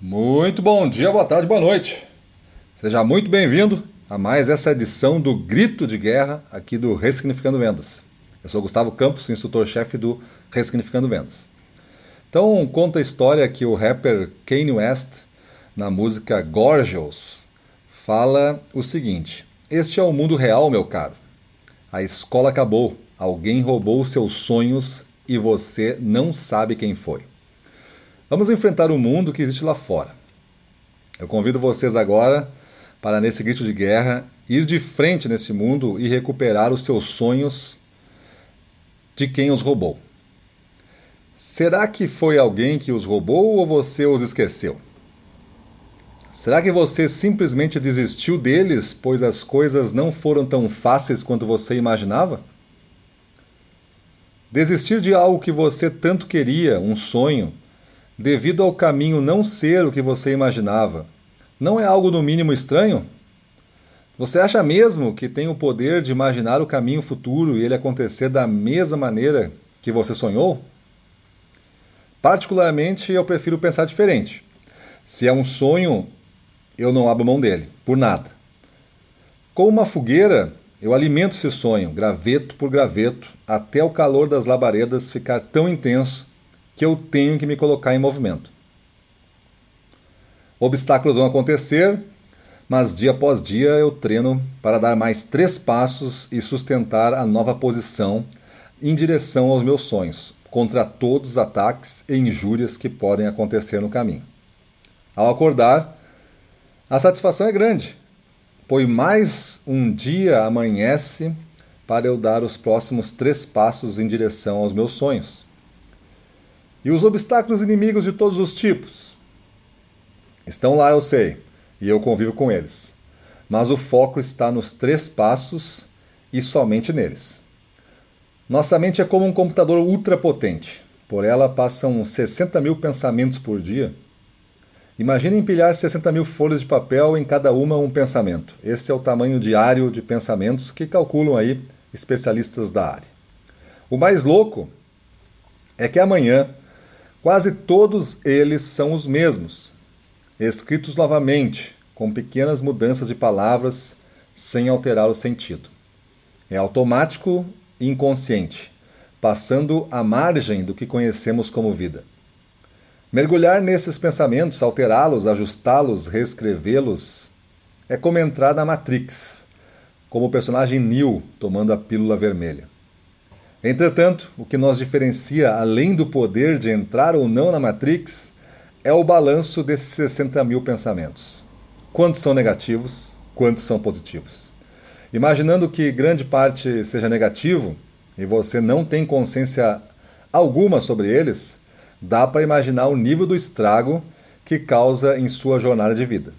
Muito bom dia, boa tarde, boa noite. Seja muito bem-vindo a mais essa edição do Grito de Guerra aqui do Ressignificando Vendas. Eu sou Gustavo Campos, instrutor-chefe do Ressignificando Vendas. Então, conta a história que o rapper Kanye West, na música Gorgeous, fala o seguinte: Este é o mundo real, meu caro. A escola acabou, alguém roubou seus sonhos e você não sabe quem foi. Vamos enfrentar o mundo que existe lá fora. Eu convido vocês agora para, nesse grito de guerra, ir de frente nesse mundo e recuperar os seus sonhos de quem os roubou. Será que foi alguém que os roubou ou você os esqueceu? Será que você simplesmente desistiu deles, pois as coisas não foram tão fáceis quanto você imaginava? Desistir de algo que você tanto queria, um sonho, devido ao caminho não ser o que você imaginava, não é algo no mínimo estranho? Você acha mesmo que tem o poder de imaginar o caminho futuro e ele acontecer da mesma maneira que você sonhou? Particularmente, eu prefiro pensar diferente. Se é um sonho, eu não abro mão dele, por nada. Com uma fogueira, eu alimento esse sonho, graveto por graveto, até o calor das labaredas ficar tão intenso que eu tenho que me colocar em movimento. Obstáculos vão acontecer, mas dia após dia eu treino para dar mais três passos e sustentar a nova posição em direção aos meus sonhos, contra todos os ataques e injúrias que podem acontecer no caminho. Ao acordar, a satisfação é grande, pois mais um dia amanhece para eu dar os próximos três passos em direção aos meus sonhos. E os obstáculos inimigos de todos os tipos? Estão lá, eu sei, e eu convivo com eles. Mas o foco está nos três passos e somente neles. Nossa mente é como um computador ultrapotente. Por ela passam 60 mil pensamentos por dia. Imagine empilhar 60 mil folhas de papel, em cada uma um pensamento. Esse é o tamanho diário de pensamentos que calculam aí especialistas da área. O mais louco é que amanhã Quase todos eles são os mesmos, escritos novamente, com pequenas mudanças de palavras, sem alterar o sentido. É automático e inconsciente, passando à margem do que conhecemos como vida. Mergulhar nesses pensamentos, alterá-los, ajustá-los, reescrevê-los, é como entrar na Matrix, como o personagem Neo tomando a pílula vermelha. Entretanto, o que nos diferencia, além do poder de entrar ou não na Matrix, é o balanço desses 60 mil pensamentos. Quantos são negativos, quantos são positivos? Imaginando que grande parte seja negativo e você não tem consciência alguma sobre eles, dá para imaginar o nível do estrago que causa em sua jornada de vida.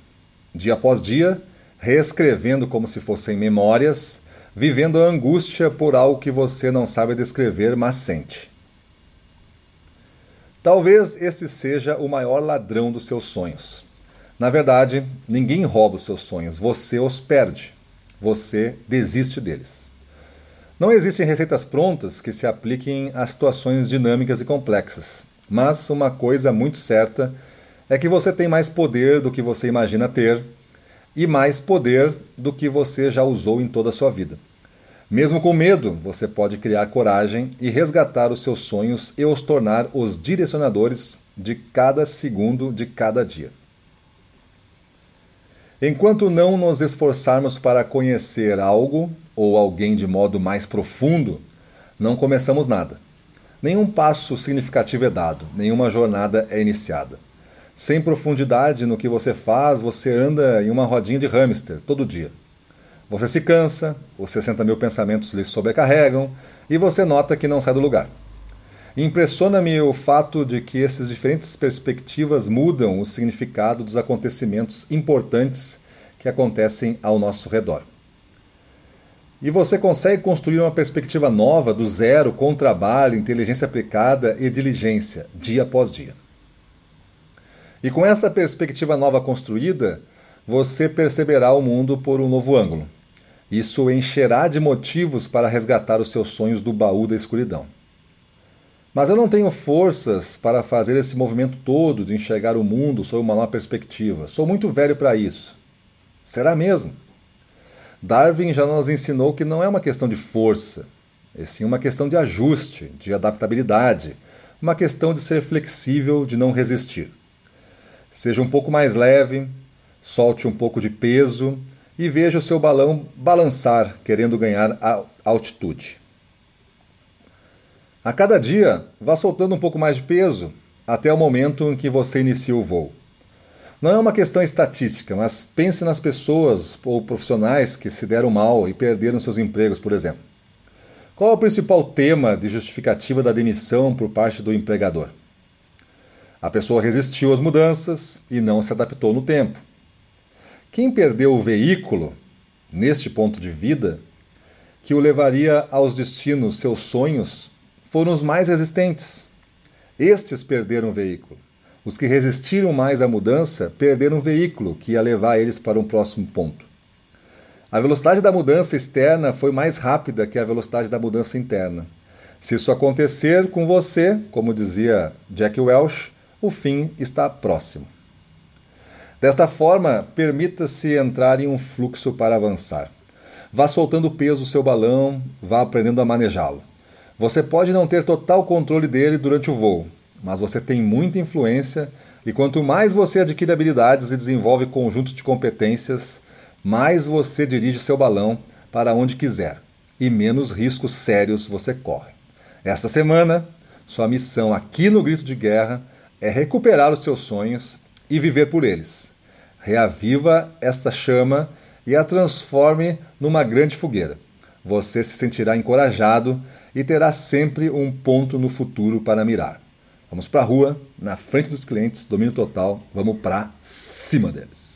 Dia após dia, reescrevendo como se fossem memórias vivendo a angústia por algo que você não sabe descrever, mas sente. Talvez esse seja o maior ladrão dos seus sonhos. Na verdade, ninguém rouba os seus sonhos, você os perde. Você desiste deles. Não existem receitas prontas que se apliquem a situações dinâmicas e complexas, mas uma coisa muito certa é que você tem mais poder do que você imagina ter e mais poder do que você já usou em toda a sua vida. Mesmo com medo, você pode criar coragem e resgatar os seus sonhos e os tornar os direcionadores de cada segundo de cada dia. Enquanto não nos esforçarmos para conhecer algo ou alguém de modo mais profundo, não começamos nada. Nenhum passo significativo é dado, nenhuma jornada é iniciada. Sem profundidade no que você faz, você anda em uma rodinha de hamster todo dia. Você se cansa, os 60 mil pensamentos lhe sobrecarregam e você nota que não sai do lugar. Impressiona-me o fato de que essas diferentes perspectivas mudam o significado dos acontecimentos importantes que acontecem ao nosso redor. E você consegue construir uma perspectiva nova do zero com trabalho, inteligência aplicada e diligência, dia após dia. E com esta perspectiva nova construída, você perceberá o mundo por um novo ângulo. Isso encherá de motivos para resgatar os seus sonhos do baú da escuridão. Mas eu não tenho forças para fazer esse movimento todo de enxergar o mundo sob uma nova perspectiva. Sou muito velho para isso. Será mesmo? Darwin já nos ensinou que não é uma questão de força, é sim uma questão de ajuste, de adaptabilidade, uma questão de ser flexível, de não resistir. Seja um pouco mais leve, solte um pouco de peso e veja o seu balão balançar, querendo ganhar altitude. A cada dia, vá soltando um pouco mais de peso até o momento em que você inicia o voo. Não é uma questão estatística, mas pense nas pessoas ou profissionais que se deram mal e perderam seus empregos, por exemplo. Qual é o principal tema de justificativa da demissão por parte do empregador? A pessoa resistiu às mudanças e não se adaptou no tempo. Quem perdeu o veículo, neste ponto de vida, que o levaria aos destinos, seus sonhos, foram os mais resistentes. Estes perderam o veículo. Os que resistiram mais à mudança perderam o veículo que ia levar eles para um próximo ponto. A velocidade da mudança externa foi mais rápida que a velocidade da mudança interna. Se isso acontecer com você, como dizia Jack Welch, o fim está próximo. Desta forma, permita-se entrar em um fluxo para avançar. Vá soltando o peso do seu balão, vá aprendendo a manejá-lo. Você pode não ter total controle dele durante o voo, mas você tem muita influência e quanto mais você adquire habilidades e desenvolve conjunto de competências, mais você dirige seu balão para onde quiser e menos riscos sérios você corre. Esta semana, sua missão aqui no Grito de Guerra é recuperar os seus sonhos e viver por eles. Reaviva esta chama e a transforme numa grande fogueira. Você se sentirá encorajado e terá sempre um ponto no futuro para mirar. Vamos para a rua, na frente dos clientes, domínio total, vamos para cima deles.